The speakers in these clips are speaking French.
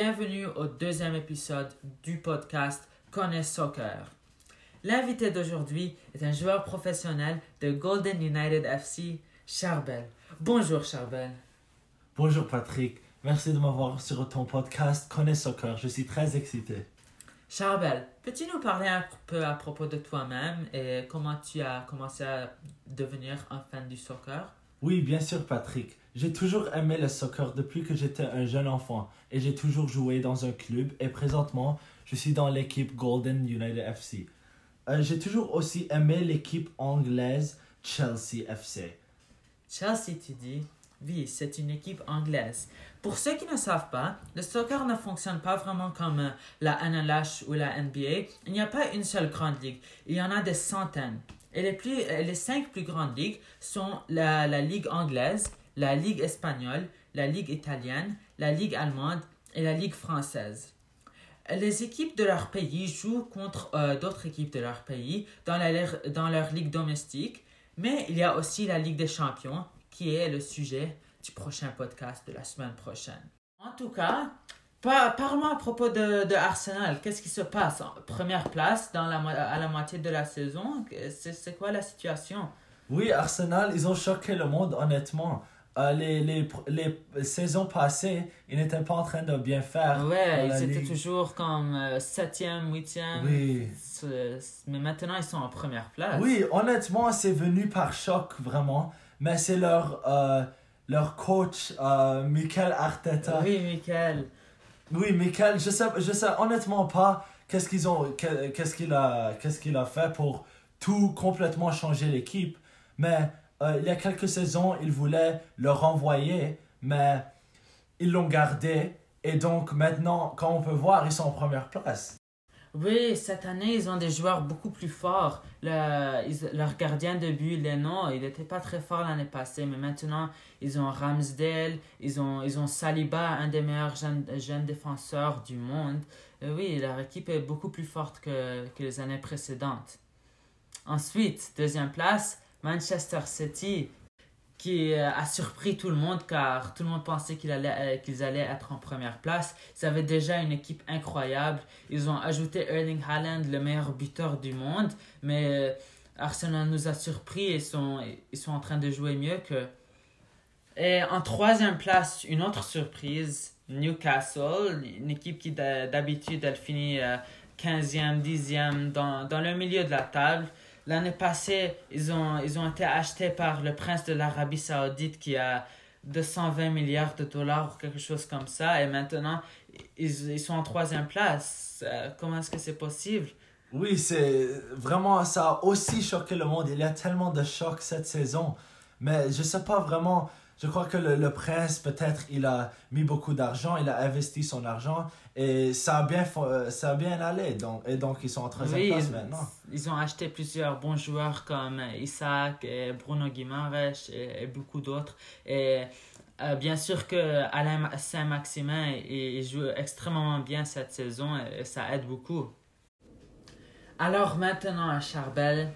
bienvenue au deuxième épisode du podcast Connais Soccer. L'invité d'aujourd'hui est un joueur professionnel de Golden United FC, Charbel. Bonjour Charbel. Bonjour Patrick, merci de m'avoir sur ton podcast Connais Soccer, je suis très excité. Charbel, peux-tu nous parler un peu à propos de toi-même et comment tu as commencé à devenir un fan du soccer? Oui, bien sûr Patrick. J'ai toujours aimé le soccer depuis que j'étais un jeune enfant et j'ai toujours joué dans un club et présentement je suis dans l'équipe Golden United FC. Euh, j'ai toujours aussi aimé l'équipe anglaise Chelsea FC. Chelsea, tu dis? Oui, c'est une équipe anglaise. Pour ceux qui ne savent pas, le soccer ne fonctionne pas vraiment comme euh, la NLH ou la NBA. Il n'y a pas une seule grande ligue. Il y en a des centaines. Et les, plus, euh, les cinq plus grandes ligues sont la, la Ligue anglaise, la Ligue espagnole, la Ligue italienne, la Ligue allemande et la Ligue française. Les équipes de leur pays jouent contre euh, d'autres équipes de leur pays dans, dans leur ligue domestique, mais il y a aussi la Ligue des champions qui est le sujet du prochain podcast de la semaine prochaine. En tout cas, par- parle-moi à propos de, Arsenal. Qu'est-ce qui se passe? En première place à la moitié de la saison c'est quoi la situation? Oui, Arsenal, ils ont choqué le monde honnêtement. Euh, les, les, les saisons passées, ils n'étaient pas en train de bien faire. Ouais, ils étaient ligue. toujours comme euh, septième, huitième. Oui. C'est- Mais maintenant, ils sont en première place. Oui, honnêtement, c'est venu par choc, vraiment. Mais c'est leur, euh, leur coach, euh, Michael Arteta. Oui, Michael. Oui, Michael, je sais, je sais honnêtement pas qu'est-ce qu'ils ont, que- qu'est-ce qu'il a, qu'est-ce qu'il a fait pour tout complètement changer l'équipe. Mais euh, il y a quelques saisons, il voulait le renvoyer, mais ils l'ont gardé. Et donc maintenant, quand on peut voir, ils sont en première place. Oui, cette année, ils ont des joueurs beaucoup plus forts. Le, ils- leur gardien de but, Leno, il n'était pas très fort l'année passée, mais maintenant, ils ont Ramsdale, ils ont, ils ont Saliba, un des meilleurs jeunes, jeunes défenseurs du monde. Et oui, leur équipe est beaucoup plus forte que, que les années précédentes. Ensuite, deuxième place, Manchester City, qui euh, a surpris tout le monde car tout le monde pensait euh, qu'ils allaient être en première place. Ils avaient déjà une équipe incroyable. Ils ont ajouté Erling Haaland, le meilleur buteur du monde, mais euh, Arsenal nous a surpris et sont, ils sont en train de jouer mieux que. Et en troisième place, une autre surprise, Newcastle, une équipe qui d'habitude elle finit euh, 15e, 10e dans, dans le milieu de la table. L'année passée, ils ont, ils ont été achetés par le prince de l'Arabie Saoudite qui a 220 milliards de dollars ou quelque chose comme ça. Et maintenant, ils, ils sont en troisième place. Euh, comment est-ce que c'est possible? Oui, c'est vraiment, ça a aussi choqué le monde. Il y a tellement de chocs cette saison. Mais je sais pas vraiment, je crois que le, le prince, peut-être, il a mis beaucoup d'argent, il a investi son argent et ça a bien, euh, ça a bien allé. Donc, et donc, ils sont en troisième Oui, place maintenant. ils ont acheté plusieurs bons joueurs comme Isaac, et Bruno Guimaraes et, et beaucoup d'autres. Et euh, bien sûr que Alain Saint-Maximin il, joue extrêmement bien cette saison et, ça aide beaucoup. Alors maintenant à Charbel,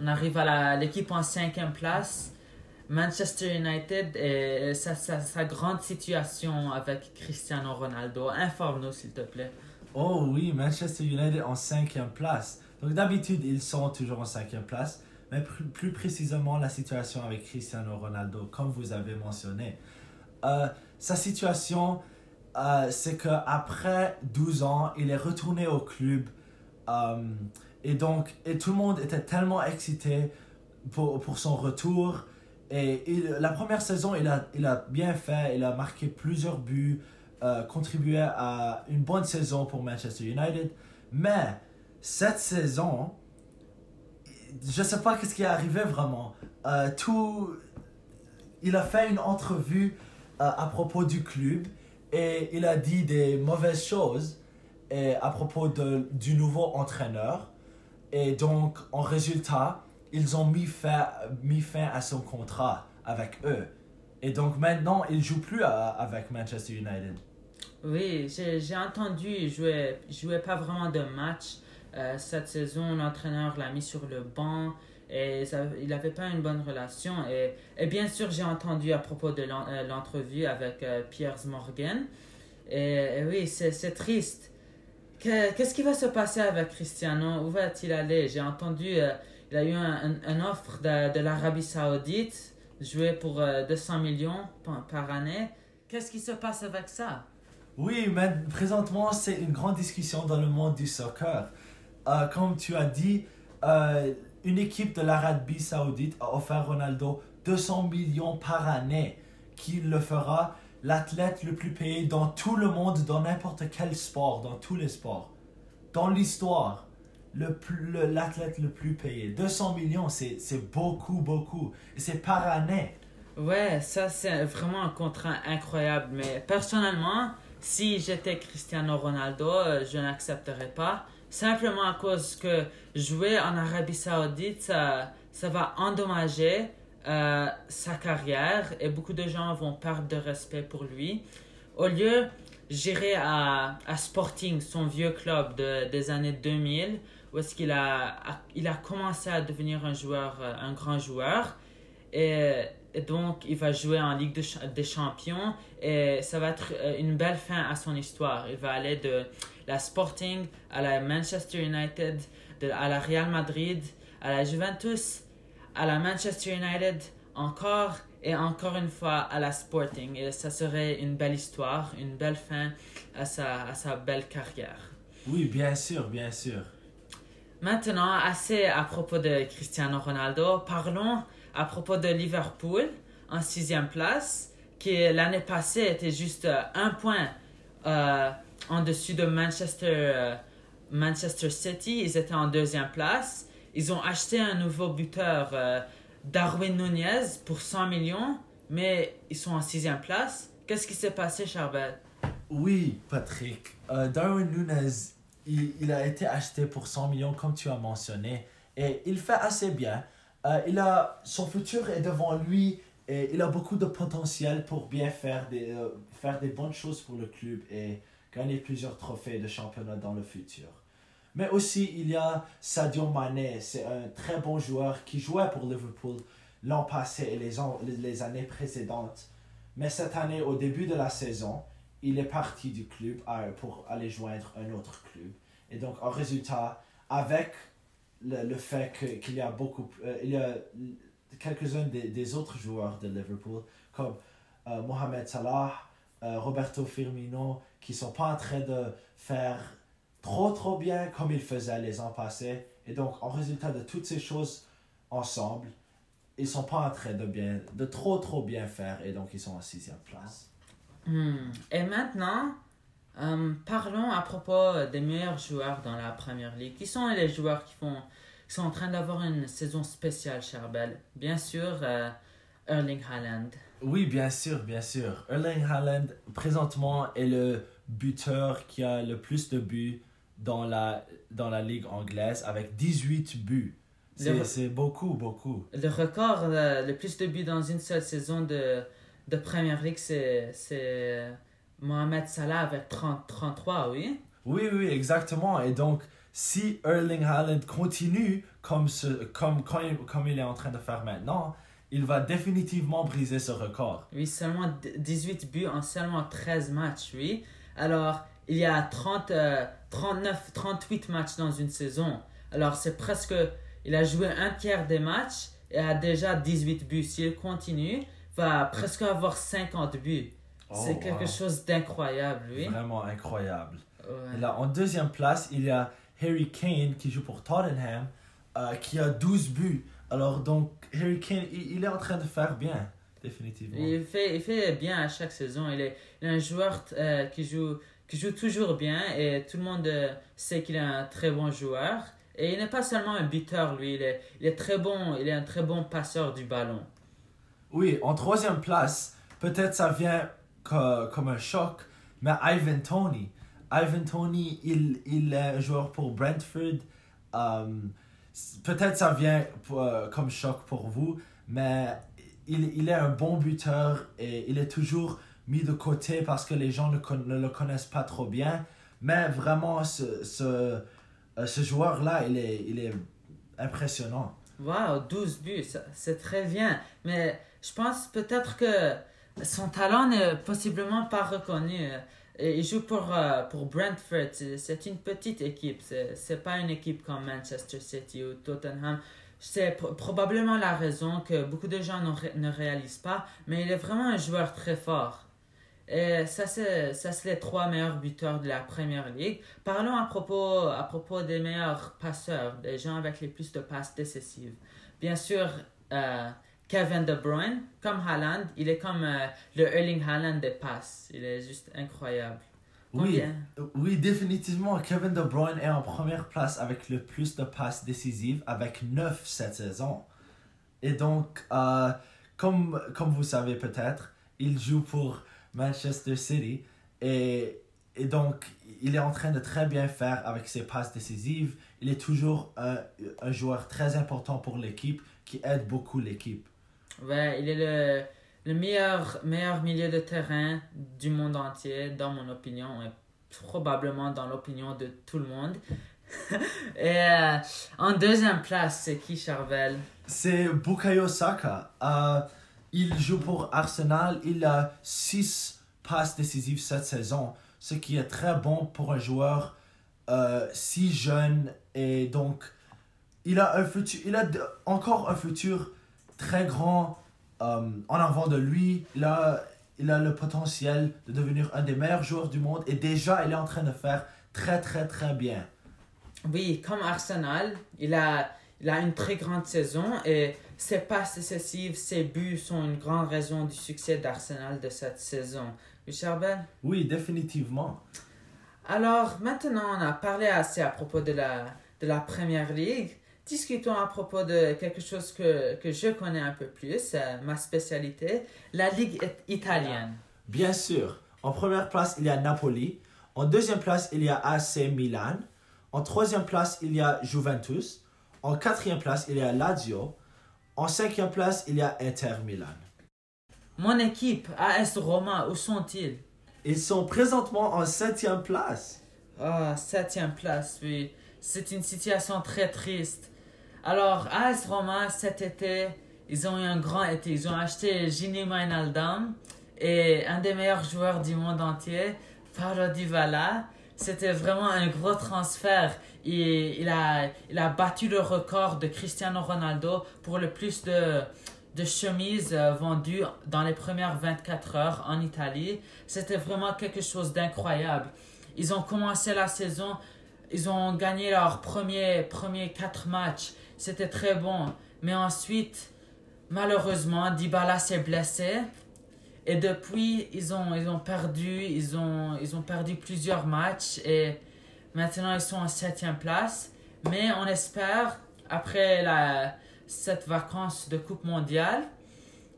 on arrive à l'équipe en cinquième place. Manchester United et sa, sa, sa grande situation avec Cristiano Ronaldo. Informe-nous s'il te plaît. Oh oui, Manchester United en cinquième place. Donc d'habitude, ils sont toujours en cinquième place. Mais plus, plus précisément, la situation avec Cristiano Ronaldo, comme vous avez mentionné. Euh, sa situation, euh, c'est qu'après 12 ans, il est retourné au club. Euh, et donc, et tout le monde était tellement excité pour, pour son retour. Et il- la première saison, il a, il a bien fait. Il a marqué plusieurs buts, euh, contribué à une bonne saison pour Manchester United. Mais cette saison, je sais pas qu'est-ce qui est arrivé vraiment. Euh, tout, il a fait une entrevue euh, à propos du club et il a dit des mauvaises choses et à propos de, du nouveau entraîneur. Et donc, en résultat, ils ont mis fin, mis fin à son contrat avec eux. Et donc maintenant, il joue plus avec Manchester United. Oui, j'ai entendu, il jouait, jouait pas vraiment de match. Euh, cette saison, l'entraîneur l'a mis sur le banc et ça, il n'avait pas une bonne relation. Et, et bien sûr, j'ai entendu à propos de euh, l'entrevue avec euh, Piers Morgan. Et, oui, c'est triste. Qu'est-ce qui va se passer avec Cristiano? Où va-t-il aller? J'ai entendu, euh, il a eu une un, offre de, l'Arabie Saoudite, jouer pour 200 millions par, par année. Qu'est-ce qui se passe avec ça? Oui, mais présentement, c'est une grande discussion dans le monde du soccer. Euh, comme tu as dit, euh, une équipe de l'Arabie Saoudite a offert Ronaldo 200 millions par année, qui le fera? L'athlète le plus payé dans tout le monde, dans n'importe quel sport, dans tous les sports. Dans l'histoire, l'athlète le, le, plus payé. 200 millions, c'est beaucoup, beaucoup. C'est par année. Ouais, ça c'est vraiment un contrat incroyable. Mais personnellement, si j'étais Cristiano Ronaldo, euh, je n'accepterais pas. Simplement à cause que jouer en Arabie Saoudite, ça, ça va endommager euh, sa carrière et beaucoup de gens vont perdre de respect pour lui. Au lieu, j'irai à, à Sporting, son vieux club de, des années 2000, où est-ce qu'il a, il a commencé à devenir un joueur, euh, un grand joueur. Et donc, il va jouer en Ligue des Champions et ça va être euh, une belle fin à son histoire. Il va aller de la Sporting à la Manchester United, de, à la Real Madrid, à la Juventus, à la Manchester United, encore et encore une fois à la Sporting. Et ça serait une belle histoire, une belle fin à sa, à sa belle carrière. Oui, bien sûr, bien sûr. Maintenant, assez à propos de Cristiano Ronaldo, parlons à propos de Liverpool en sixième place, qui l'année passée était juste euh, un point euh, en dessus de Manchester, euh, Manchester City. Ils étaient en deuxième place. Ils ont acheté un nouveau buteur, Darwin Nunez, pour 100 millions, mais ils sont en sixième place. Qu'est-ce qui s'est passé, Charbel? Oui, Patrick. Darwin Nunez, il, il, a été acheté pour 100 millions, comme tu as mentionné, et il fait assez bien. Euh, il a, son futur est devant lui et il a beaucoup de potentiel pour bien faire des, euh, faire des bonnes choses pour le club et gagner plusieurs trophées de championnat dans le futur. Mais aussi, il y a Sadio Mane, c'est un très bon joueur qui jouait pour Liverpool l'an passé et les, les années précédentes. Mais cette année, au début de la saison, il est parti du club euh, pour aller joindre un autre club. Et donc, en résultat, avec le, fait qu'il y a beaucoup, euh, il y a quelques-uns des, des, autres joueurs de Liverpool, comme euh, Mohamed Salah, Roberto Firmino, qui sont pas en train de faire trop trop bien comme ils faisaient les ans passés. Et donc, en résultat de toutes ces choses ensemble, ils sont pas en train de bien, de trop trop bien faire, et donc ils sont en sixième place. Hmm. Et maintenant, parlons à propos des meilleurs joueurs dans la première ligue. Qui sont les joueurs qui, font, qui sont en train d'avoir une saison spéciale, Charbel? Bien sûr, euh, Erling Haaland. Oui, bien sûr, bien sûr. Erling Haaland, présentement, est le buteur qui a le plus de buts dans la, dans la ligue anglaise avec 18 buts. C'est beaucoup, beaucoup. Le record, euh, le plus de buts dans une seule saison de, de Première Ligue, c'est Mohamed Salah avec 30, 33, oui? Oui, oui, exactement. Et donc, si Erling Haaland continue comme, ce, comme, comme, comme il est en train de faire maintenant, il va définitivement briser ce record. Oui, seulement 18 buts en seulement 13 matchs, oui. Alors, il y a 30, 39, 38 matchs dans une saison. Alors, c'est presque... Il a joué un tiers des matchs et a déjà 18 buts. S'il continue, va presque avoir 50 buts. c'est quelque chose d'incroyable, oui. Vraiment incroyable. là, en deuxième place, il y a Harry Kane qui joue pour Tottenham, euh, qui a 12 buts. Alors, donc, Harry Kane, il, est en train de faire bien, définitivement. Il fait, il fait bien à chaque saison. Il est, un joueur euh, qui, joue, qui joue toujours bien et tout le monde euh, sait qu'il est un très bon joueur. Et il n'est pas seulement un buteur, lui, il est, il est très bon, il est un très bon passeur du ballon. Oui, en troisième place, peut-être ça vient comme un choc, mais Ivan Tony. Ivan Tony, il, il est un joueur pour Brentford. Um, Peut-être ça vient euh, comme choc pour vous, mais il, il, est un bon buteur et il est toujours mis de côté parce que les gens ne, ne le connaissent pas trop bien. Mais vraiment, ce, ce, euh, ce joueur-là, il est, il est impressionnant. Wow, 12 buts, c'est très bien. Mais je pense peut-être que son talent n'est possiblement pas reconnu. Il joue pour, euh, pour Brentford. C'est une petite équipe. C'est pas une équipe comme Manchester City ou Tottenham. C'est pro- probablement la raison que beaucoup de gens ré- ne réalisent pas, mais il est vraiment un joueur très fort. Et ça, c'est ça, c'est les trois meilleurs buteurs de la Première Ligue. Parlons à propos, à propos des meilleurs passeurs, des gens avec les plus de passes décisives. Bien sûr, euh, Kevin De Bruyne, comme Haaland, il est comme euh, le Erling Haaland des passes. Il est juste incroyable. Oui, oui, définitivement, Kevin De Bruyne est en première place avec le plus de passes décisives, avec 9 cette saison. Et donc, euh, comme, comme vous savez peut-être, il joue pour Manchester City. Et, et donc, il est en train de très bien faire avec ses passes décisives. Il est toujours un, un joueur très important pour l'équipe, qui aide beaucoup l'équipe. Ouais, il est le, le meilleur, meilleur milieu de terrain du monde entier, dans mon opinion, et probablement dans l'opinion de tout le monde. et euh, en deuxième place, c'est qui, Charvel? C'est Bukayo Saka. Euh, il joue pour Arsenal. Il a 6 passes décisives cette saison, ce qui est très bon pour un joueur euh, si jeune. Et donc, il a, un futur, il a encore un futur très grand euh, en avant de lui. Il a, il a le potentiel de devenir un des meilleurs joueurs du monde. Et déjà, il est en train de faire très, très, très bien. Oui, comme Arsenal, il a, il a une très grande saison et ses passes décisives, ses buts sont une grande raison du succès d'Arsenal de cette saison. Oui, Charbel? Oui, définitivement. Alors, maintenant, on a parlé assez à propos de la, de la Première Ligue. Discutons à propos de quelque chose que, que je connais un peu plus, euh, ma spécialité, la Ligue it- italienne. Bien sûr. En première place, il y a Napoli. En deuxième place, il y a AC Milan. En troisième place, il y a Juventus. En quatrième place, il y a Lazio. En cinquième place, il y a Inter Milan. Mon équipe, AS Roma, où sont-ils? Ils sont présentement en septième place. Ah, septième place, oui. C'est une situation très triste. Alors, AS Roma, cet été, ils ont eu un grand été. Ils ont acheté Gini Wijnaldum et un des meilleurs joueurs du monde entier, Paulo Dybala. C'était vraiment un gros transfert. Et il a, il a battu le record de Cristiano Ronaldo pour le plus de, de chemises euh, vendues dans les premières 24 heures en Italie. C'était vraiment quelque chose d'incroyable. Ils ont commencé la saison, ils ont gagné leurs premiers, premiers quatre matchs. C'était très bon. Mais ensuite, malheureusement, Dybala s'est blessé. Et depuis, ils ont, ils ont perdu, ils ont, ils ont perdu plusieurs matchs. Et maintenant, ils sont en septième place. Mais on espère, après la, cette vacance de Coupe mondiale,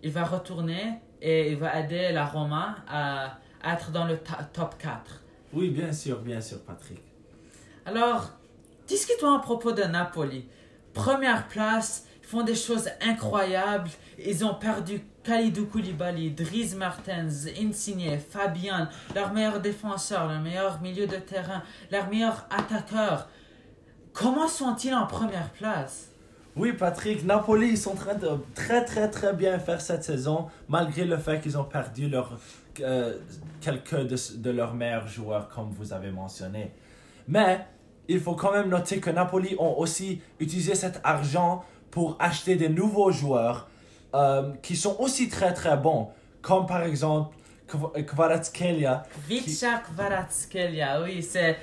il va retourner et il va aider la Roma à, être dans le top 4. Oui, bien sûr, bien sûr, Patrick. Alors, discutons à propos de Napoli. Première place, ils font des choses incroyables. Ils ont perdu Khalidou Koulibaly, Dries Mertens, Insigne, Fabian, leur meilleur défenseur, leur meilleur milieu de terrain, leur meilleur attaqueur. Comment sont-ils en première place? Oui, Patrick, Napoli, ils sont en train de très, très, très bien faire cette saison, malgré le fait qu'ils ont perdu euh, quelques de, de leurs meilleurs joueurs, comme vous avez mentionné. Mais il faut quand même noter que Napoli ont aussi utilisé cet argent pour acheter des nouveaux joueurs euh, qui sont aussi très, très bons, comme par exemple Kv- Kvaratskhelia. Vicha Kvaratskhelia, oui, c'est-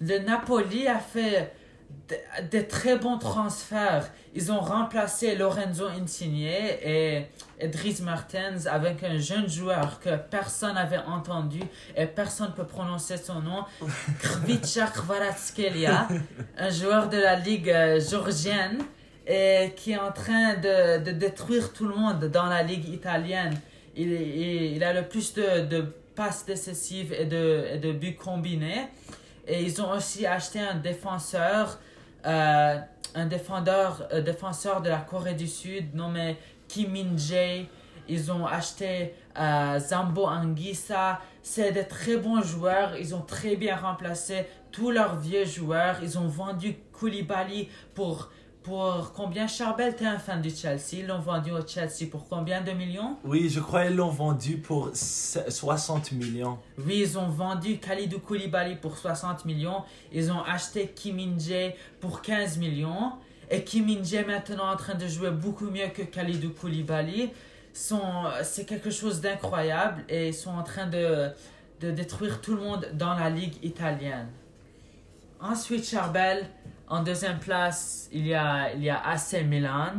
le Napoli a fait de, de très bons transferts. Ils ont remplacé Lorenzo Insigne et, et Dries Martens avec un jeune joueur que personne n'avait entendu et personne ne peut prononcer son nom, Vicha Kvaratskhelia, un joueur de la ligue euh, georgienne et qui est en train de, de détruire tout le monde dans la ligue italienne. Il, il, il a le plus de, de passes décisives et de, et de buts combinés. Et ils ont aussi acheté un défenseur, euh, un défendeur, un défenseur de la Corée du Sud nommé Kim Min-jae. Ils ont acheté euh, Zambo Anguissa. C'est de très bons joueurs. Ils ont très bien remplacé tous leurs vieux joueurs. Ils ont vendu Koulibaly pour, pour combien Charbel, t'es un fan du Chelsea? Ils l'ont vendu au Chelsea pour combien? De millions? Oui, je crois qu'ils l'ont vendu pour 60 millions. Oui, ils ont vendu Khalidou Koulibaly pour 60 millions. Ils ont acheté Kim Min-jae pour 15 millions. Et Kim Min-jae maintenant en train de jouer beaucoup mieux que Khalidou Koulibaly. C'est quelque chose d'incroyable et ils sont en train de, de détruire tout le monde dans la ligue italienne. Ensuite, Charbel, en deuxième place, il y a, il y a AC Milan,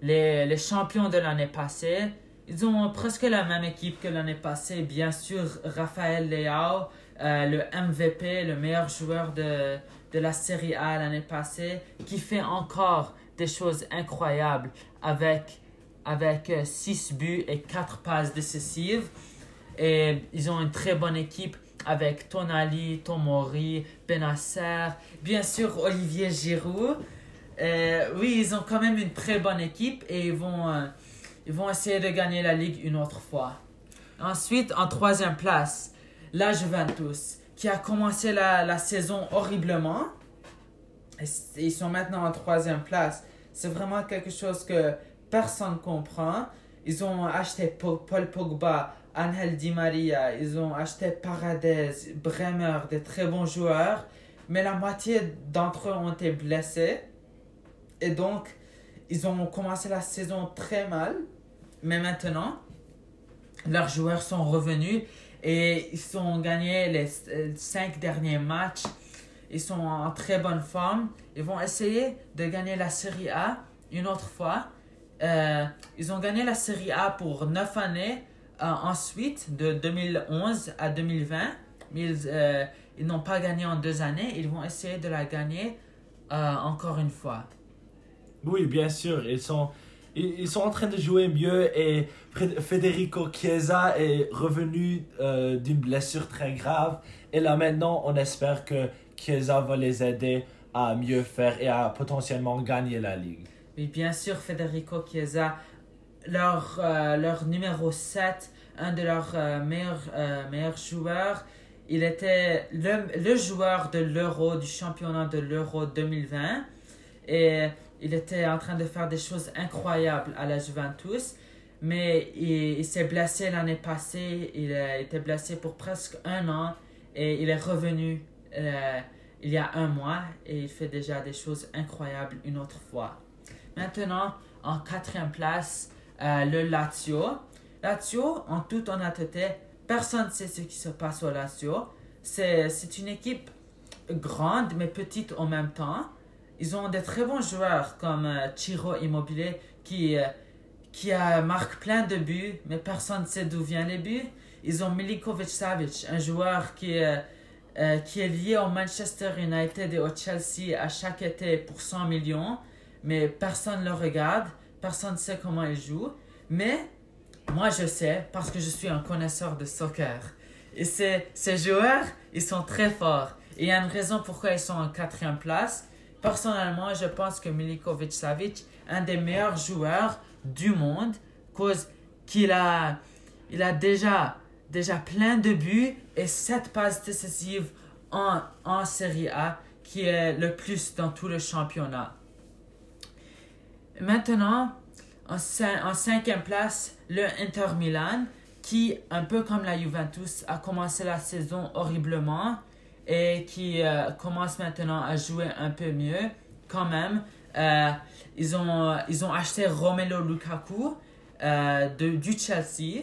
les, les champions de l'année passée. Ils ont presque la même équipe que l'année passée. Bien sûr, Rafael Leao, euh, le MVP, le meilleur joueur de, de la Serie A l'année passée, qui fait encore des choses incroyables avec, avec 6 euh, buts et 4 passes décisives. Et ils ont une très bonne équipe avec Tonali, Tomori, Benasser, bien sûr Olivier Giroud. Euh, oui, ils ont quand même une très bonne équipe et ils vont, euh, ils vont essayer de gagner la Ligue une autre fois. Ensuite, en troisième place, la Juventus, qui a commencé la, la saison horriblement. Ils sont maintenant en troisième place. C'est vraiment quelque chose que personne comprend. Ils ont acheté Paul Pogba Angel Di Maria, ils ont acheté Paradez, Bremer, des très bons joueurs, mais la moitié d'entre eux ont été blessés. Et donc, ils ont commencé la saison très mal. Mais maintenant, leurs joueurs sont revenus et ils ont gagné les cinq derniers matchs. Ils sont en très bonne forme. Ils vont essayer de gagner la Série A une autre fois. Euh, ils ont gagné la Série A pour neuf années euh, ensuite, de 2011 à 2020, mais euh, ils, n'ont pas gagné en deux années. Ils vont essayer de la gagner euh, encore une fois. Oui, bien sûr. Ils sont, ils, sont en train de jouer mieux et Federico Chiesa est revenu d'une blessure très grave. Et là maintenant, on espère que Chiesa va les aider à mieux faire et à potentiellement gagner la ligue. Oui, bien sûr, Federico Chiesa leur, euh, leur numéro 7, un de leurs euh, meilleurs, euh, meilleurs joueurs. Il était le, le joueur de l'Euro, du championnat de l'Euro 2020. Et il était en train de faire des choses incroyables à la Juventus. Mais il, s'est blessé l'année passée. Il a été blessé pour presque un an. Et il est revenu il y a un mois. Et il fait déjà des choses incroyables une autre fois. Maintenant, en quatrième place, euh, le Lazio. Lazio, en toute honnêteté, personne ne sait ce qui se passe au Lazio. C'est une équipe grande mais petite en même temps. Ils ont des très bons joueurs comme euh, Chiro Immobilier qui, euh, qui marque plein de buts, mais personne ne sait d'où viennent les buts. Ils ont Milikovic Savic, un joueur qui, qui est lié au Manchester United et au Chelsea à chaque été pour 100 millions, mais personne ne le regarde. Personne ne sait comment il joue. Mais moi, je sais parce que je suis un connaisseur de soccer. Et ces, ces joueurs, ils sont très forts. Et il y a une raison pourquoi ils sont en quatrième place. Personnellement, je pense que Milikovic Savic, un des meilleurs joueurs du monde, cause qu'il a, il a déjà, déjà plein de buts et sept passes décisives en, en Serie A, qui est le plus dans tout le championnat. Maintenant, en, en cinquième place, le Inter Milan, qui, un peu comme la Juventus, a commencé la saison horriblement et qui euh, commence maintenant à jouer un peu mieux quand même. Euh, ils, ont, ils ont acheté Romelu Lukaku euh, de, du Chelsea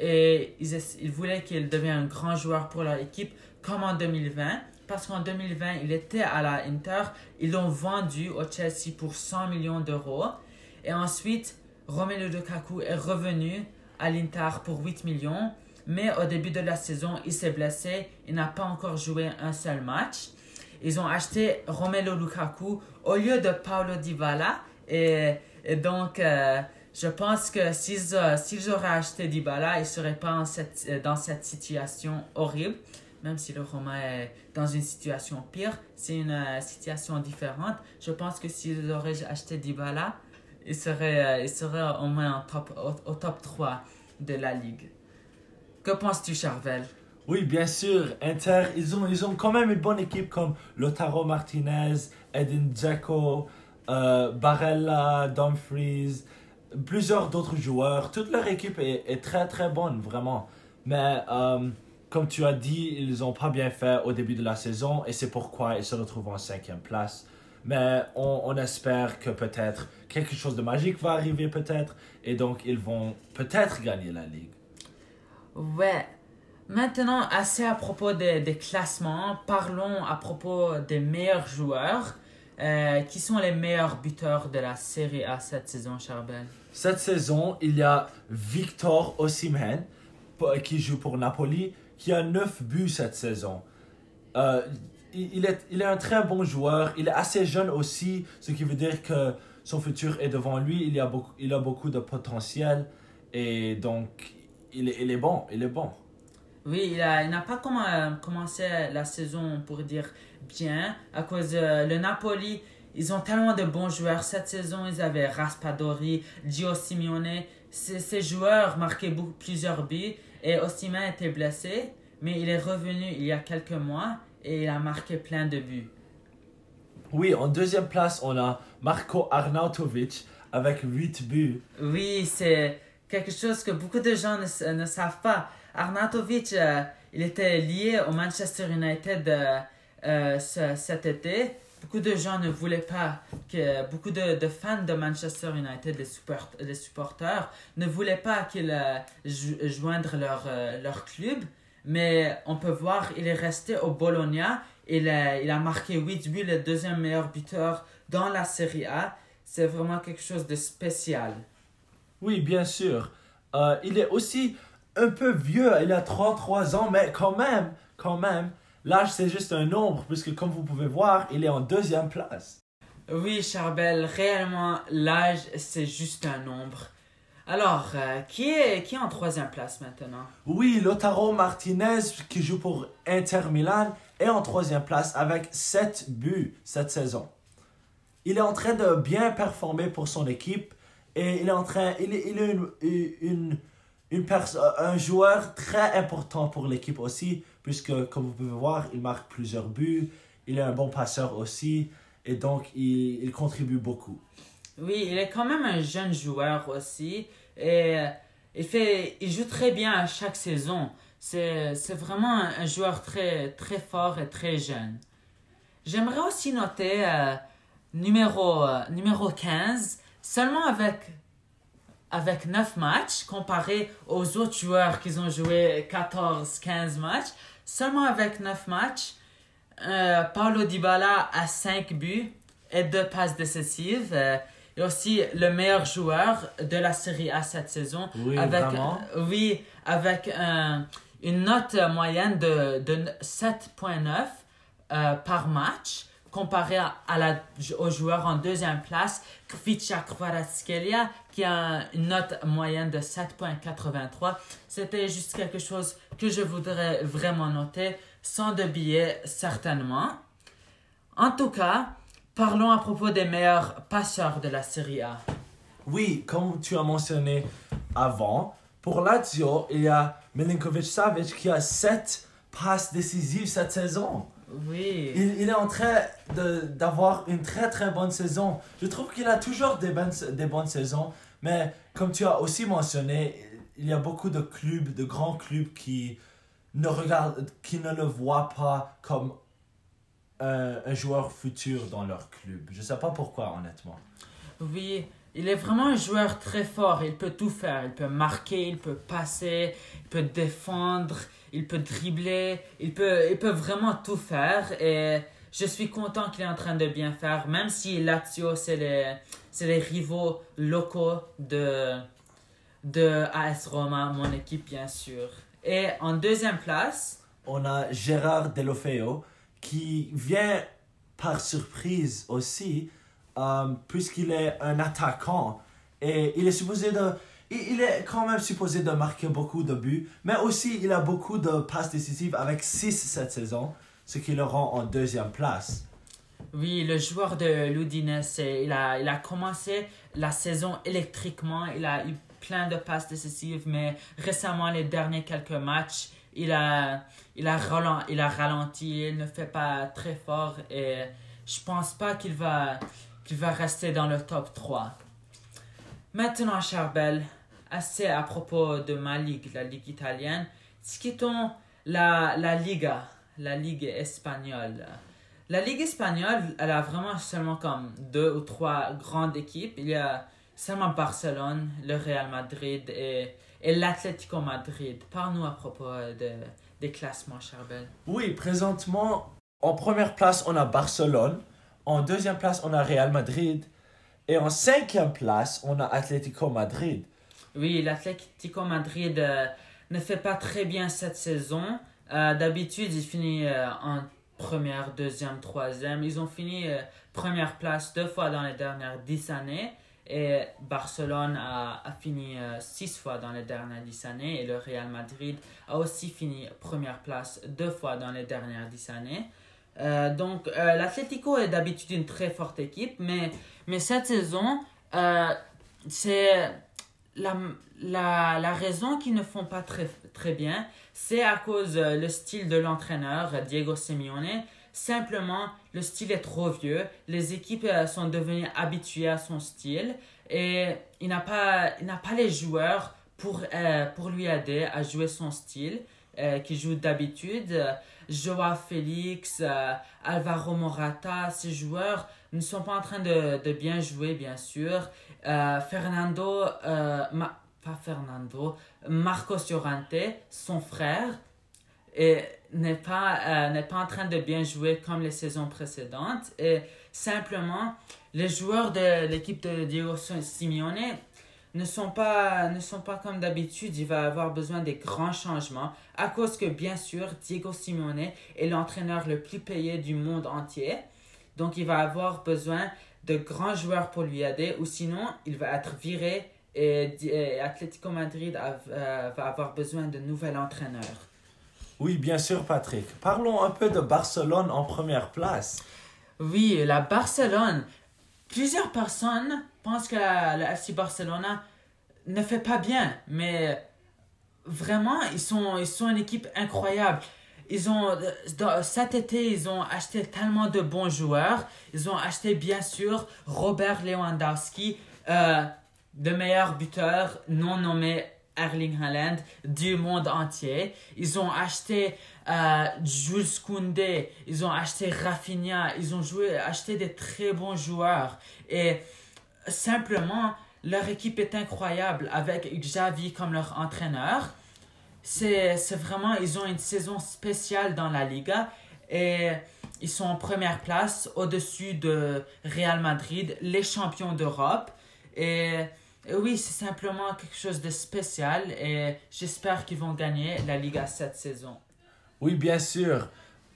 et ils, ils voulaient qu'il devienne un grand joueur pour leur équipe comme en 2020 parce qu'en 2020, il était à la Inter. Ils l'ont vendu au Chelsea pour 100 millions d'euros. Et ensuite, Romelu Lukaku est revenu à l'Inter pour 8 millions. Mais au début de la saison, il s'est blessé. Il n'a pas encore joué un seul match. Ils ont acheté Romelu Lukaku au lieu de Paulo Dybala. Et, et donc, euh, je pense que s'ils euh, auraient acheté Dybala, ils ne seraient pas cette, dans cette situation horrible même si le Roma est dans une situation pire, c'est une euh, situation différente. Je pense que s'ils auraient acheté Dybala, euh, ils seraient au moins top, au, top 3 de la ligue. Que penses-tu, Charvel? Oui, bien sûr. Inter, ils ont, ils ont quand même une bonne équipe comme Lotaro Martinez, Edin Dzeko, euh, Barella, Dumfries, plusieurs d'autres joueurs. Toute leur équipe est, est très très bonne, vraiment. Mais euh, comme tu as dit, ils n'ont pas bien fait au début de la saison et c'est pourquoi ils se retrouvent en cinquième place. Mais on, on espère que peut-être quelque chose de magique va arriver peut-être et donc ils vont peut-être gagner la ligue. Ouais. Maintenant, assez à propos des, des classements, parlons à propos des meilleurs joueurs. Euh, qui sont les meilleurs buteurs de la Série A cette saison, Charbel? Cette saison, il y a Victor Osimhen p- qui joue pour Napoli, qui a 9 buts cette saison. Euh, il, est, il est un très bon joueur, il est assez jeune aussi, ce qui veut dire que son futur est devant lui, il, a, beaucoup, il a beaucoup de potentiel et donc il est, il est bon, il est bon. Oui, il n'a pas commen- commencé la saison, pour dire bien, à cause de le Napoli. Ils ont tellement de bons joueurs cette saison. Ils avaient Raspadori, Gio Simeone. Ces, ces joueurs marquaient plusieurs buts. Et Osimhen était blessé, mais il est revenu il y a quelques mois et il a marqué plein de buts. Oui, en deuxième place, on a Marco Arnautovic avec 8 buts. Oui, c'est quelque chose que beaucoup de gens ne, ne savent pas. Arnautovic, euh, il était lié au Manchester United euh, euh, ce- cet été. Beaucoup de gens ne voulaient pas que beaucoup de, de fans de Manchester United, les, support- les supporters, ne voulaient pas qu'il jo- joindre leur, leur club. Mais on peut voir, il est resté au Bologna. Il a, il a marqué 8 buts, le deuxième meilleur buteur dans la Serie A. C'est vraiment quelque chose de spécial. Oui, bien sûr. Euh, il est aussi un peu vieux, il a 33 ans, mais quand même, quand même, l'âge c'est juste un nombre, puisque comme vous pouvez voir, il est en deuxième place. Oui, Charbel, réellement, l'âge, c'est juste un nombre. Alors, euh, qui, est, qui est en troisième place maintenant? Oui, Lotaro Martinez, qui joue pour Inter Milan, est en troisième place avec 7 buts cette saison. Il est en train de bien performer pour son équipe et il est en train, il est, il est une, une, une un joueur très important pour l'équipe aussi, puisque comme vous pouvez voir, il marque plusieurs buts, il est un bon passeur aussi et donc il, il contribue beaucoup. Oui, il est quand même un jeune joueur aussi. Et euh, il, fait, il joue très bien à chaque saison. C'est vraiment un, joueur très, très fort et très jeune. J'aimerais aussi noter euh, numéro, euh, numéro 15, seulement avec, avec 9 matchs, comparé aux autres joueurs qui ont joué 14-15 matchs. Seulement avec 9 matchs, euh, Paulo Dybala a 5 buts et 2 passes décisives. Et aussi le meilleur joueur de la Série A cette saison. Oui, avec, vraiment. oui, avec un- une note moyenne de, de 7.9 euh, par match, comparé à, à la, au joueur en deuxième place, Kvicha Kvaratskhelia, qui a une note moyenne de 7.83. C'était juste quelque chose que je voudrais vraiment noter, sans de billets certainement. En tout cas, parlons à propos des meilleurs passeurs de la Serie A. Oui, comme tu as mentionné avant, pour Lazio, il y a Milinkovic Savic qui a 7 passes décisives cette saison. Oui. Il, il est en train d'avoir une très très bonne saison. Je trouve qu'il a toujours des bonnes, des bonnes saisons, mais comme tu as aussi mentionné, il y a beaucoup de clubs, de grands clubs qui ne, regardent, qui ne le voient pas comme un, un joueur futur dans leur club. Je ne sais pas pourquoi, honnêtement. Oui, il est vraiment un joueur très fort. Il peut tout faire. Il peut marquer, il peut passer, il peut défendre, il peut dribbler. Il peut, il peut vraiment tout faire. Et je suis content qu'il est en train de bien faire, même si Lazio, c'est les, c'est les rivaux locaux de, de AS Roma, mon équipe, bien sûr. Et en deuxième place, on a Gérard Delofeo qui vient par surprise aussi, euh, puisqu'il est un attaquant et il est supposé de. Il est quand même supposé de marquer beaucoup de buts, mais aussi il a beaucoup de passes décisives avec 6 cette saison, ce qui le rend en deuxième place. Oui, le joueur de l'Udinese, il a, il a commencé la saison électriquement. Il a eu plein de passes décisives, mais récemment, les derniers quelques matchs, il a, il a, ralen- il a ralenti. Il ne fait pas très fort et je pense pas qu'il va, qu'il va rester dans le top 3. Maintenant, Charbel, assez à propos de ma ligue, la ligue italienne. Quittons la, la Liga, la ligue espagnole. La ligue espagnole, elle a vraiment seulement comme deux ou trois grandes équipes. Il y a seulement Barcelone, le Real Madrid et, et l'Atlético Madrid. Parle-nous à propos de, des classements, Charbel. Oui, présentement, en première place, on a Barcelone. En deuxième place, on a Real Madrid. Et en cinquième place, on a Atlético Madrid. Oui, l'Atlético Madrid euh, ne fait pas très bien cette saison. Euh, d'habitude, il finit euh, en première, deuxième, troisième. Ils ont fini première place deux fois dans les dernières dix années. Et Barcelone a, a fini six fois dans les dernières dix années. Et le Real Madrid a aussi fini première place deux fois dans les dernières dix années. donc, l'Atlético est d'habitude une très forte équipe, mais, mais cette saison, c'est la, la, la raison qu'ils ne font pas très, très bien, c'est à cause euh, le style de l'entraîneur Diego Simeone. Simplement, le style est trop vieux. Les équipes euh, sont devenues habituées à son style et il n'a pas, pas les joueurs pour, euh, pour lui aider à jouer son style euh, qui joue d'habitude. Joao Félix, Alvaro Morata, ces joueurs ne sont pas en train de, de bien jouer, bien sûr. Euh, Fernando, euh, pas Fernando, Marcos Llorente, son frère, n'est pas, euh, n'est pas en train de bien jouer comme les saisons précédentes. Et simplement, les joueurs de l'équipe de Diego Simeone ne sont pas, ne sont pas comme d'habitude. Il va avoir besoin des grands changements à cause que, bien sûr, Diego Simeone est l'entraîneur le plus payé du monde entier. Donc, il va avoir besoin de grands joueurs pour lui aider ou sinon il va être viré et, et Atlético Madrid euh, va avoir besoin de nouvel entraîneur. Oui, bien sûr, Patrick. Parlons un peu de Barcelone en première place. Oui, la Barcelone. Plusieurs personnes pensent que la, FC Barcelona ne fait pas bien, mais vraiment, ils sont, ils sont une équipe incroyable. Ils ont, cet été, ils ont acheté tellement de bons joueurs. Ils ont acheté, bien sûr, Robert Lewandowski, euh, le meilleur buteur non nommé Erling Haaland du monde entier. Ils ont acheté euh, Jules Koundé, ils ont acheté Rafinha, ils ont joué, acheté des très bons joueurs. Et simplement, leur équipe est incroyable avec Xavi comme leur entraîneur c'est vraiment, ils ont une saison spéciale dans la Liga et ils sont en première place au-dessus de Real Madrid, les champions d'Europe. Et, oui, c'est simplement quelque chose de spécial et j'espère qu'ils vont gagner la Liga cette saison. Oui, bien sûr.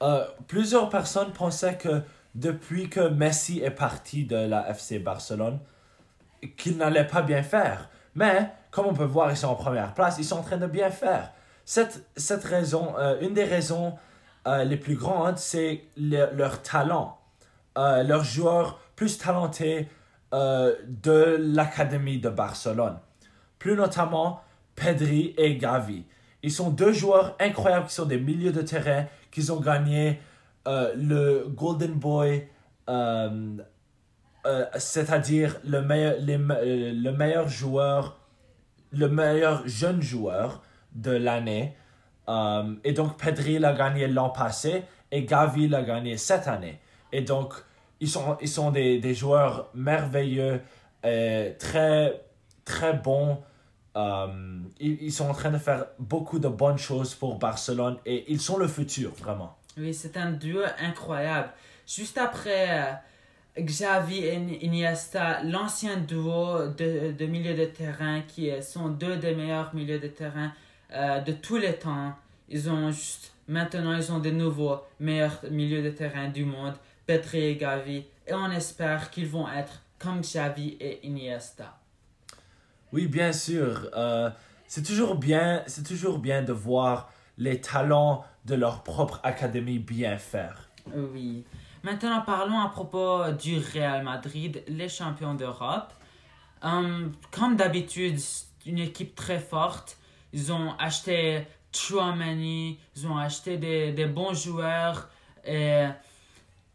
Euh, plusieurs personnes pensaient que depuis que Messi est parti de la FC Barcelone, qu'il n'allait pas bien faire. Mais, comme on peut voir, ils sont en première place, ils sont en train de bien faire. Cette, cette raison, euh, une des raisons euh, les plus grandes, c'est leur talent. Euh, leurs joueurs plus talentés de l'Académie de Barcelone. Plus notamment Pedri et Gavi. Ils sont deux joueurs incroyables qui sont des milieux de terrain, qui ont gagné le Golden Boy, c'est-à-dire le meilleur, le meilleur joueur, le meilleur jeune joueur de l'année. Euh, et donc, Pedri l'a gagné l'an passé et Gavi l'a gagné cette année. Et donc, ils sont, ils sont des, des joueurs merveilleux, et très, très bons. Euh, ils, ils, sont en train de faire beaucoup de bonnes choses pour Barcelone et ils sont le futur, vraiment. Oui, c'est un duo incroyable. Juste après euh, Xavi et Iniesta, l'ancien duo de, de milieu de terrain qui sont deux des meilleurs milieux de terrain euh, de tous les temps. Ils ont juste, maintenant, ils ont des nouveaux meilleurs milieux de terrain du monde, Petri et Gavi, et on espère qu'ils vont être comme Xavi et Iniesta. Oui, bien sûr. Euh, c'est toujours bien, c'est toujours bien de voir les talents de leur propre académie bien faire. Oui. Maintenant, parlons à propos du Real Madrid, les champions d'Europe. Um, comme d'habitude, une équipe très forte ils ont acheté Chouamani, ils ont acheté des, des bons joueurs. Et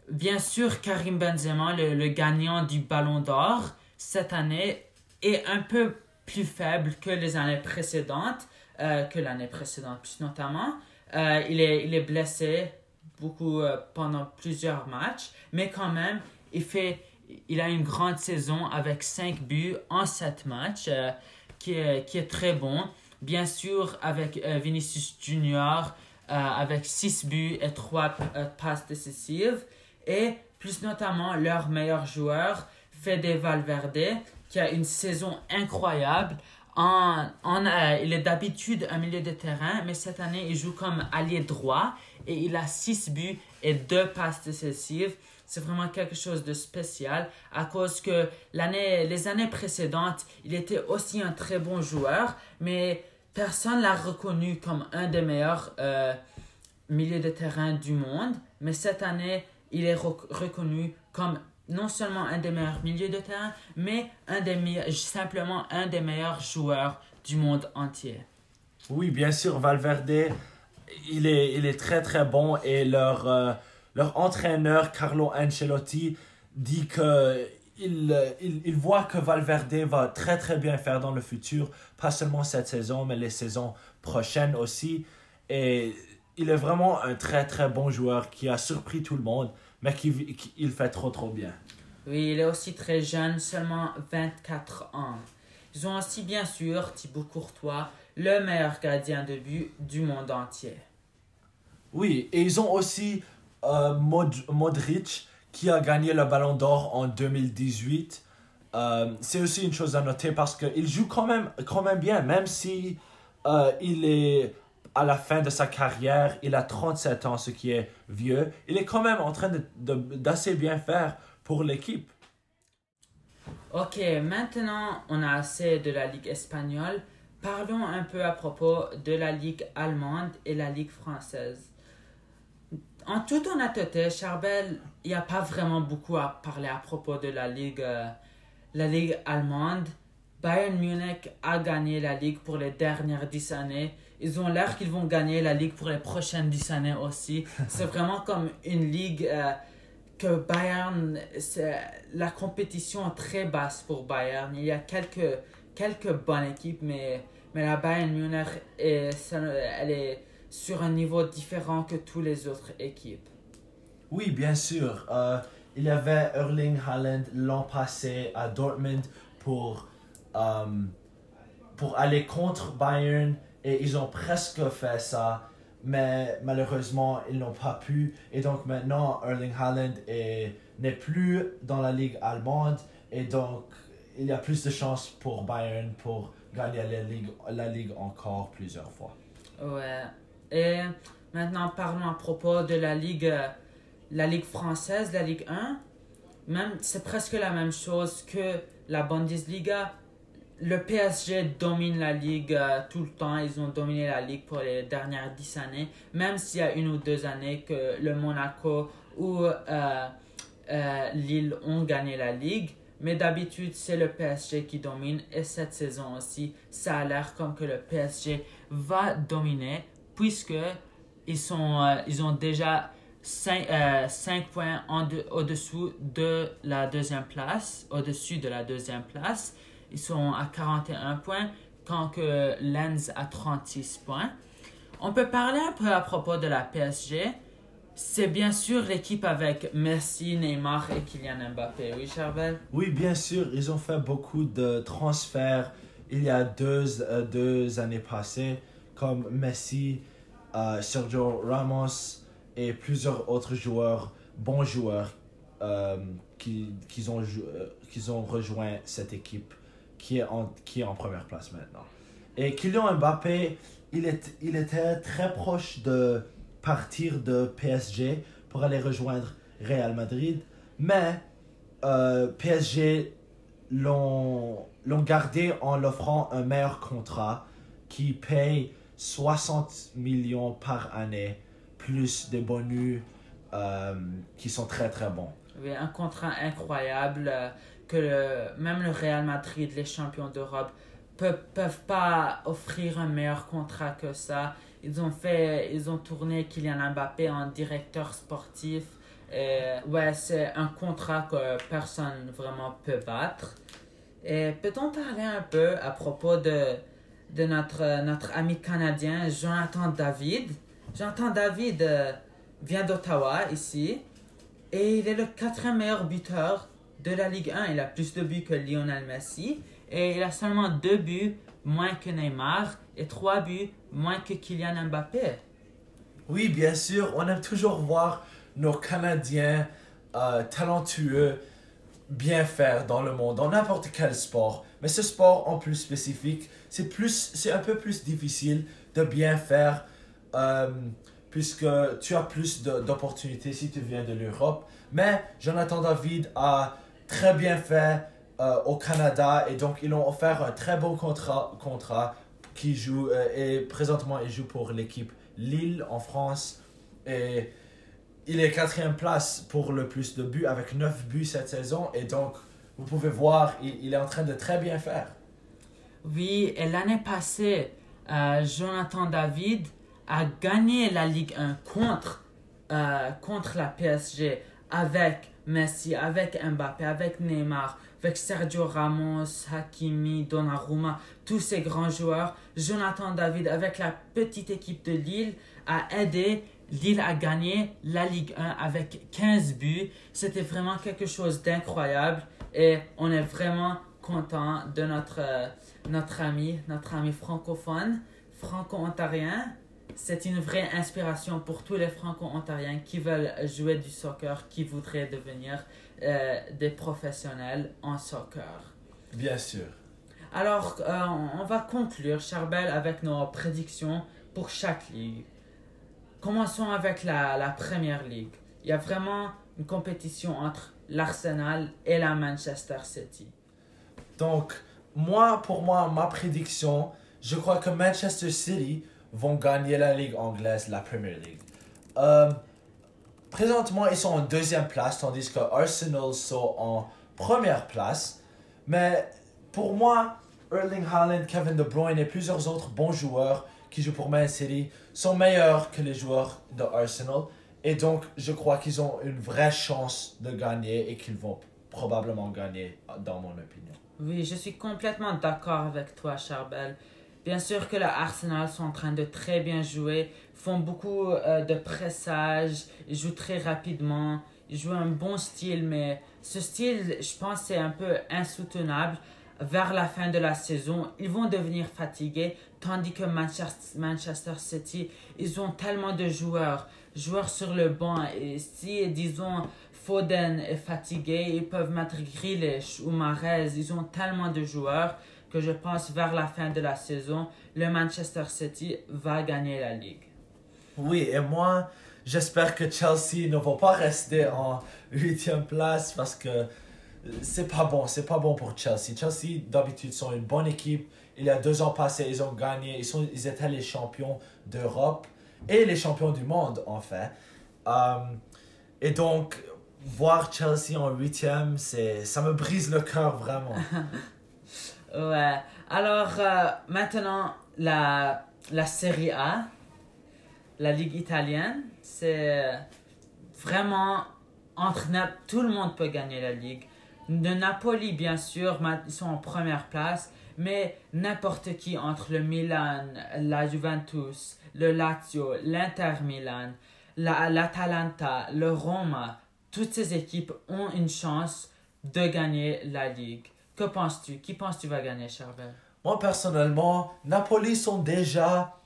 bien sûr, Karim Benzema, le, le gagnant du Ballon d'Or, cette année est un peu plus faible que les années précédentes, euh, que l'année précédente plus notamment. Euh, il, est, il est blessé beaucoup euh, pendant plusieurs matchs, mais quand même, il, fait, il a une grande saison avec 5 buts en 7 matchs, qui, est, qui est très bon. Bien sûr, avec Vinicius Junior, avec 6 buts et 3 passes décisives. Et plus notamment, leur meilleur joueur, Fede Valverde, qui a une saison incroyable. En, en, euh, il est d'habitude un milieu de terrain, mais cette année, il joue comme allié droit et il a 6 buts et 2 passes décisives. C'est vraiment quelque chose de spécial à cause que l'année, les années précédentes, il était aussi un très bon joueur, mais personne l'a reconnu comme un des meilleurs euh, milieux de terrain du monde. Mais cette année, il est reconnu comme non seulement un des meilleurs milieux de terrain, mais un des simplement un des meilleurs joueurs du monde entier. Oui, bien sûr, Valverde, il est, il est très très bon et leur, euh, leur entraîneur Carlo Ancelotti dit que il, il, il, voit que Valverde va très très bien faire dans le futur, pas seulement cette saison, mais les saisons prochaines aussi. Et il est vraiment un très très bon joueur qui a surpris tout le monde mais qui, il fait trop trop bien. Oui, il est aussi très jeune, seulement 24 ans. Ils ont aussi bien sûr Thibaut Courtois, le meilleur gardien de but du monde entier. Oui, et ils ont aussi euh, Modric qui a gagné le ballon d'or en 2018. Euh, c'est aussi une chose à noter parce qu'il joue quand même, quand même bien, même si euh, il est à la fin de sa carrière, il a 37 ans, ce qui est vieux. Il est quand même en train d'assez bien faire pour l'équipe. Ok, maintenant on a assez de la Ligue espagnole. Parlons un peu à propos de la Ligue allemande et la Ligue française. En toute honnêteté, Charbel, il n'y a pas vraiment beaucoup à parler à propos de la Ligue, euh, la Ligue allemande. Bayern Munich a gagné la Ligue pour les dernières dix années ils ont l'air qu'ils vont gagner la ligue pour les prochaines 10 années aussi. C'est vraiment comme une ligue euh, que Bayern, la compétition est très basse pour Bayern. Il y a quelques, quelques bonnes équipes, mais, mais la Bayern Munich, est, elle est sur un niveau différent que toutes les autres équipes. Oui, bien sûr. Euh, il y avait Erling Haaland l'an passé à Dortmund pour, euh, pour aller contre Bayern et ils ont presque fait ça, mais malheureusement, ils n'ont pas pu. Et donc maintenant, Erling Haaland n'est plus dans la ligue allemande. Et donc, il y a plus de chances pour Bayern pour gagner la ligue, la ligue encore plusieurs fois. Ouais. Et maintenant, parlons à propos de la ligue, la ligue française, la ligue 1. Même, c'est presque la même chose que la Bundesliga le PSG domine la ligue euh, tout le temps. Ils ont dominé la ligue pour les dernières dix années. Même s'il y a une ou deux années que le Monaco ou euh, euh, Lille ont gagné la ligue. Mais d'habitude, c'est le PSG qui domine. Et cette saison aussi, ça a l'air comme que le PSG va dominer puisque ils, sont, ils ont déjà 5, 5 points au-dessous de la deuxième place, au-dessus de la deuxième place. Ils sont à 41 points, quand que Lens a 36 points. On peut parler un peu à propos de la PSG. C'est bien sûr l'équipe avec Messi, Neymar et Kylian Mbappé. Oui, Charbel Oui, bien sûr. Ils ont fait beaucoup de transferts il y a deux, euh, deux années passées, comme Messi, euh, Sergio Ramos et plusieurs autres joueurs, bons joueurs, euh, qui, qui, ont, qui ont rejoint cette équipe qui est en, qui est en première place maintenant. Et Kylian Mbappé, il, est, il était très proche de partir de PSG pour aller rejoindre Real Madrid, mais euh, PSG l'ont gardé en l'offrant un meilleur contrat qui paye 60 millions par année, plus des bonus euh, qui sont très très bons. Un contrat incroyable. Euh, que même le Real Madrid, les champions d'Europe, peuvent, peuvent pas offrir un meilleur contrat que ça. Ils ont fait, ils ont tourné Kylian Mbappé en directeur sportif Et ouais, c'est un contrat que personne vraiment peut battre. Et peut-on parler un peu à propos de, de notre, notre ami canadien Jonathan David? Jonathan David euh, vient d'Ottawa ici et il est le quatrième meilleur buteur de la Ligue 1. Il a plus de buts que Lionel Messi et il a seulement deux buts moins que Neymar et trois buts moins que Kylian Mbappé. Oui, bien sûr, on aime toujours voir nos Canadiens euh, talentueux bien faire dans le monde, dans n'importe quel sport. Mais ce sport en plus spécifique, c'est plus, c'est un peu plus difficile de bien faire euh, puisque tu as plus d'opportunités si tu viens de l'Europe. Mais Jonathan David a très bien fait euh, au Canada. Et donc ils ont offert un très bon contrat, contrat qui joue euh, et présentement il joue pour l'équipe Lille en France. Et il est quatrième place pour le plus de buts avec 9 buts cette saison. Et donc vous pouvez voir il, est en train de très bien faire. Oui, et l'année passée, euh, Jonathan David a gagné la Ligue 1 contre, contre la PSG avec Messi, avec Mbappé, avec Neymar, avec Sergio Ramos, Hakimi, Donnarumma, tous ces grands joueurs. Jonathan David, avec la petite équipe de Lille, a aidé Lille à gagner la Ligue 1 avec 15 buts. C'était vraiment quelque chose d'incroyable et on est vraiment content de notre, euh, notre ami, notre ami francophone, franco-ontarien. C'est une vraie inspiration pour tous les franco-ontariens qui veulent jouer du soccer, qui voudraient devenir euh, des professionnels en soccer. Bien sûr. Alors, euh, on va conclure, Charbel, avec nos prédictions pour chaque ligue. Commençons avec la, la première ligue. Il y a vraiment une compétition entre l'Arsenal et la Manchester City. Donc, moi, pour moi, ma prédiction, je crois que Manchester City vont gagner la Ligue anglaise, la Premier League. Euh, présentement, ils sont en deuxième place, tandis que Arsenal sont en première place. Mais pour moi, Erling Haaland, Kevin De Bruyne et plusieurs autres bons joueurs qui jouent pour Man City sont meilleurs que les joueurs de Arsenal. Et donc, je crois qu'ils ont une vraie chance de gagner et qu'ils vont probablement gagner, dans mon opinion. Oui, je suis complètement d'accord avec toi, Charbel. Bien sûr que le Arsenal sont en train de très bien jouer, font beaucoup euh, de pressage, jouent très rapidement, jouent un bon style, mais ce style, je pense, c'est un peu insoutenable. Vers la fin de la saison, ils vont devenir fatigués, tandis que Manchester, Manchester City, ils ont tellement de joueurs, joueurs sur le banc, et si, disons, Foden est fatigué, ils peuvent mettre Grealish ou Mahrez, ils ont tellement de joueurs que je pense vers la fin de la saison, le Manchester City va gagner la Ligue. Oui, et moi, j'espère que Chelsea ne va pas rester en huitième place parce que c'est pas bon, c'est pas bon pour Chelsea. Chelsea, d'habitude, sont une bonne équipe. Il y a deux ans passés, ils ont gagné, ils, sont, ils étaient les champions d'Europe et les champions du monde, en fait. Euh, et donc, voir Chelsea en huitième, ça me brise le cœur vraiment. Ouais. Alors, euh, maintenant, la, la Serie A, la Ligue italienne, c'est vraiment entre tout le monde peut gagner la Ligue. De Napoli, bien sûr, ils sont en première place, mais n'importe qui entre le Milan, la Juventus, le Lazio, l'Inter Milan, l'Atalanta, le Roma, toutes ces équipes ont une chance de gagner la Ligue. Que penses-tu? Qui penses-tu va gagner, Charbel Moi, personnellement, Napoli sont déjà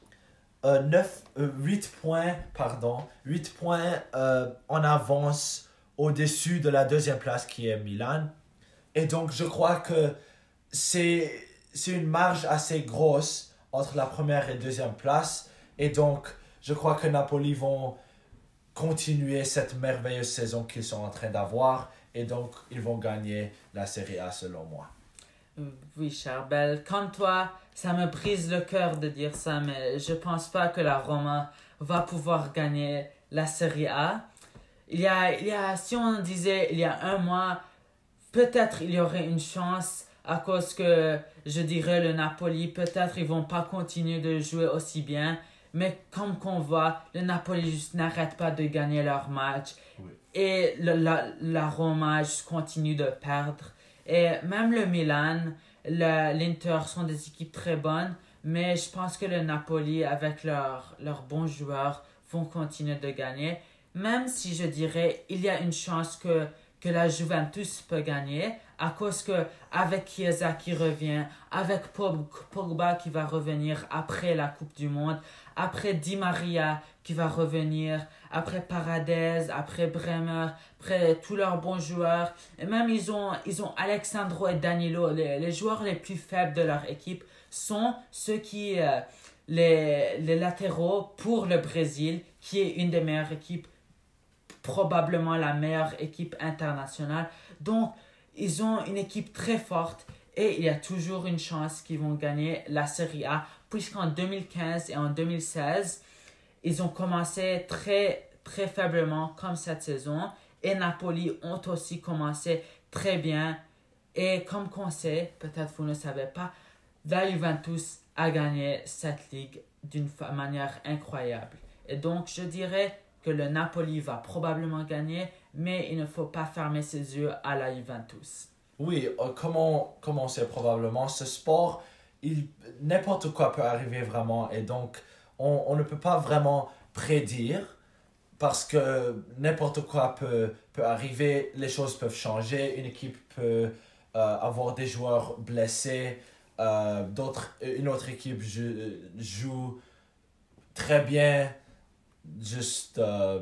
euh, 9, 8 euh, points, pardon, 8 points euh, en avance au-dessus de la deuxième place qui est Milan. Et donc, je crois que c'est une marge assez grosse entre la première et deuxième place. Et donc, je crois que Napoli vont continuer cette merveilleuse saison qu'ils sont en train d'avoir et donc ils vont gagner la Série A selon moi. Oui, Charbel, comme toi, ça me brise le cœur de dire ça, mais je pense pas que la Roma va pouvoir gagner la Série A. Il y a, il y a, si on disait il y a un mois, peut-être il y aurait une chance à cause que je dirais le Napoli, peut-être ils vont pas continuer de jouer aussi bien, Mais comme qu'on voit, le Napoli juste n'arrête pas de gagner leur match. Oui. Et le, la, la Roma juste continue de perdre. Et même le Milan, le- l'Inter sont des équipes très bonnes. Mais je pense que le Napoli, avec leurs leurs bons joueurs, vont continuer de gagner. Même si je dirais, il y a une chance que, que la Juventus peut gagner. À cause que, avec Chiesa qui revient, avec Pog- Pogba qui va revenir après la Coupe du Monde, après Di Maria qui va revenir, après Paradez, après Bremer, après tous leurs bons joueurs. Et même ils ont, ils ont Alexandro et Danilo, les, les joueurs les plus faibles de leur équipe sont ceux qui, euh, les, les latéraux pour le Brésil, qui est une des meilleures équipes, probablement la meilleure équipe internationale. Donc, ils ont une équipe très forte et il y a toujours une chance qu'ils vont gagner la Serie A, puisqu'en 2015 et en 2016, ils ont commencé très, très faiblement comme cette saison et Napoli ont aussi commencé très bien. Et comme qu'on sait, peut-être vous ne savez pas, la Juventus a gagné cette ligue d'une manière incroyable. Et donc, je dirais que le Napoli va probablement gagner, mais il ne faut pas fermer ses yeux à la Juventus. Oui, euh, comment, c'est probablement? Ce sport, il, n'importe quoi peut arriver vraiment et donc on, on ne peut pas vraiment prédire parce que n'importe quoi peut, peut arriver, les choses peuvent changer, une équipe peut euh, avoir des joueurs blessés, euh, d'autres, une autre équipe joue, joue très bien, juste, euh,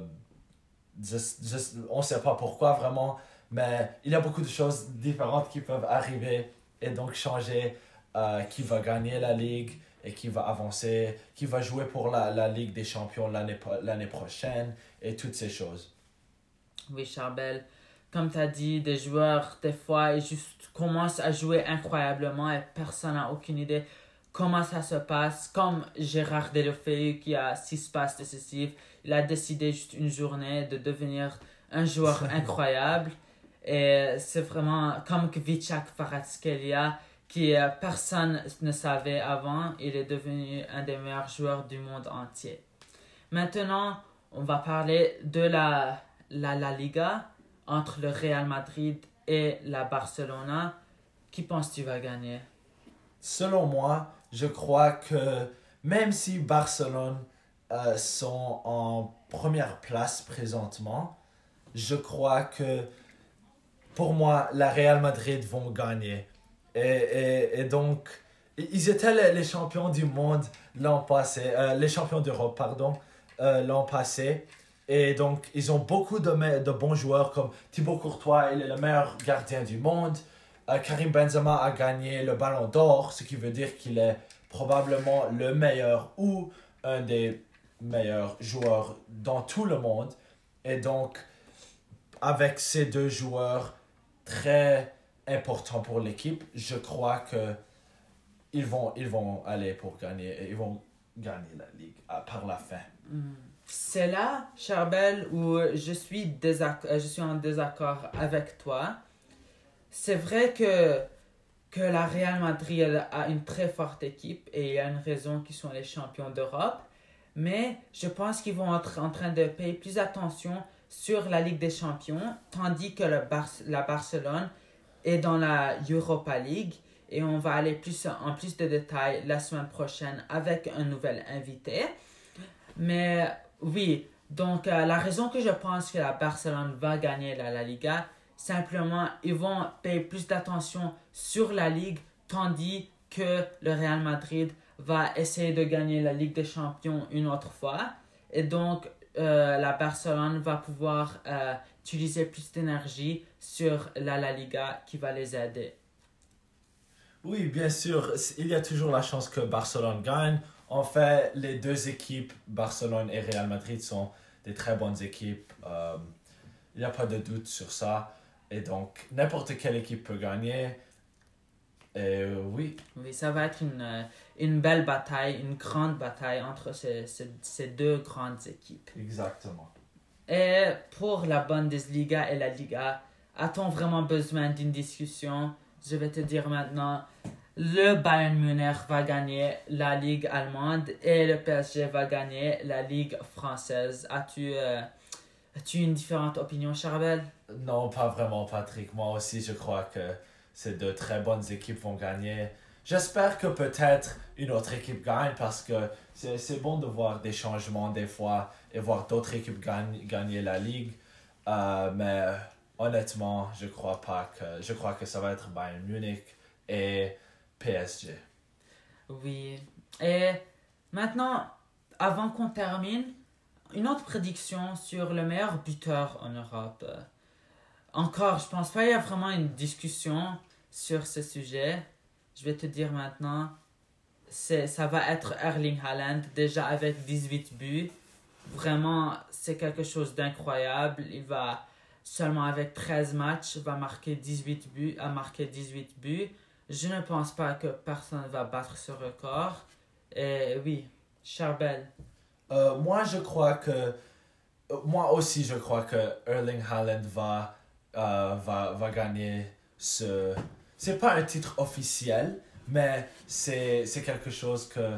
juste, juste on ne sait pas pourquoi vraiment. Mais il y a beaucoup de choses différentes qui peuvent arriver et donc changer euh, qui va gagner la Ligue et qui va avancer, qui va jouer pour la, la Ligue des Champions l'année prochaine et toutes ces choses. Oui, Charbel, comme tu as dit, des joueurs, des fois, ils juste commencent à jouer incroyablement et personne n'a aucune idée comment ça se passe. Comme Gérard Delofeu qui a six passes décisives, il a décidé juste une journée de devenir un joueur incroyable. Et c'est vraiment comme Kvitchak Kvaratskhelia, qui euh, personne ne savait avant, il est devenu un des meilleurs joueurs du monde entier. Maintenant, on va parler de la, la, la Liga entre le Real Madrid et la Barcelona. Qui penses-tu va gagner? Selon moi, je crois que même si Barcelone euh, sont en première place présentement, je crois que pour moi, la Real Madrid vont gagner. Et, et, et donc, ils étaient les, champions du monde l'an passé, euh, les champions d'Europe, pardon, euh, l'an passé. Et donc, ils ont beaucoup de, de bons joueurs comme Thibaut Courtois, il est le meilleur gardien du monde. Euh, Karim Benzema a gagné le ballon d'or, ce qui veut dire qu'il est probablement le meilleur ou un des meilleurs joueurs dans tout le monde. Et donc, avec ces deux joueurs très importants pour l'équipe, je crois que ils vont, ils vont aller pour gagner ils vont gagner la ligue à- par la fin. C'est là, Charbel, où je suis, euh, je suis en désaccord avec toi. C'est vrai que, que la Real Madrid a une très forte équipe et il y a une raison qu'ils sont les champions d'Europe. Mais je pense qu'ils vont être en train de payer plus attention sur la Ligue des Champions, tandis que le Bar- la Barcelone est dans la Europa League. Et on va aller plus en plus de détails la semaine prochaine avec un nouvel invité. Mais oui, donc euh, la raison que je pense que la Barcelone va gagner la, la Liga, simplement, ils vont payer plus d'attention sur la Ligue, tandis que le Real Madrid va essayer de gagner la Ligue des Champions une autre fois. Et donc, euh, la Barcelone va pouvoir euh, utiliser plus d'énergie sur la La Liga qui va les aider. Oui, bien sûr, il y a toujours la chance que Barcelone gagne. En fait, les deux équipes, Barcelone et Real Madrid, sont des très bonnes équipes. Euh, il n'y a pas de doute sur ça. Et donc, n'importe quelle équipe peut gagner. Et euh, oui, Oui, ça va être une, euh, une belle bataille, une grande bataille entre ces, ces, ces deux grandes équipes. exactement. Et pour la Bundesliga et la Liga, a-t-on vraiment besoin d'une discussion? Je vais te dire maintenant, le Bayern Munich va gagner la Ligue allemande et le PSG va gagner la Ligue française. As-tu euh, as-tu une différente opinion, Charbel Non, pas vraiment, Patrick. Moi aussi, je crois que ces deux très bonnes équipes vont gagner. J'espère que peut-être une autre équipe gagne parce que c'est bon de voir des changements des fois et voir d'autres équipes gagner la Ligue. Euh, mais honnêtement, je crois pas que je crois que ça va être Bayern Munich et PSG. Oui. Et maintenant, avant qu'on termine, une autre prédiction sur le meilleur buteur en Europe. Encore, je pense pas qu'il y a vraiment une discussion sur ce sujet. Je vais te dire maintenant, c'est ça va être Erling Haaland déjà avec 18 buts. Vraiment, c'est quelque chose d'incroyable. Il va seulement avec 13 matchs va marquer 18 buts, a marqué 18 buts. Je ne pense pas que personne va battre ce record. Et oui, Charbel. Euh, moi, je crois que. Euh, moi aussi, je crois que Erling Haaland va, euh, va, va gagner ce. C'est pas un titre officiel, mais c'est quelque chose que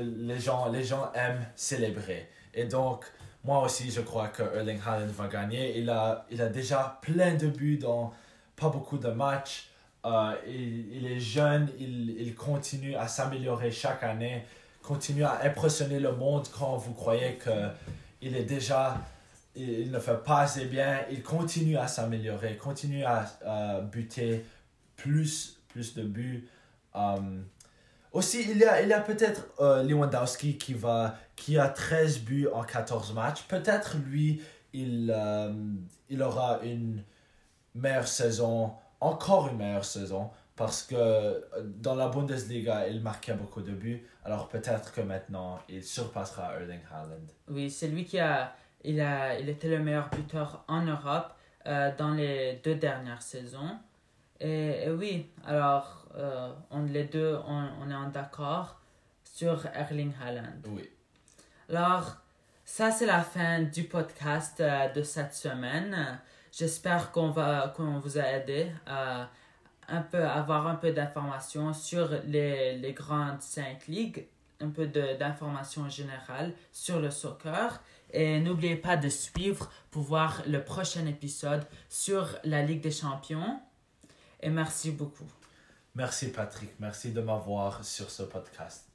les, gens, les gens aiment célébrer. Et donc, moi aussi, je crois que Erling Haaland va gagner. Il a, il a déjà plein de buts dans pas beaucoup de matchs. Euh, il, est jeune, il, il continue à s'améliorer chaque année, continue à impressionner le monde quand vous croyez qu'il est déjà, il, ne fait pas assez bien, il continue à s'améliorer, continue à, buter plus, plus de buts. Um, aussi, il y a, il y a peut-être euh, Lewandowski qui, va, qui a 13 buts en 14 matchs. Peut-être lui, il, il aura une meilleure saison encore une meilleure saison parce que euh, dans la Bundesliga, il marquait beaucoup de buts. Alors peut-être que maintenant, il surpassera Erling Haaland. Oui, c'est lui qui a il, a. il était le meilleur buteur en Europe euh, dans les deux dernières saisons. Et, oui, alors euh, on, les deux, on, on est en d'accord sur Erling Haaland. Oui. Alors, ça c'est la fin du podcast de cette semaine. J'espère qu'on va qu'on vous a aidé à un peu avoir un peu d'informations sur les, les grandes cinq ligues, un peu d'informations générales sur le soccer. Et n'oubliez pas de suivre pour voir le prochain épisode sur la Ligue des Champions. Et merci beaucoup. Merci Patrick, merci de m'avoir sur ce podcast.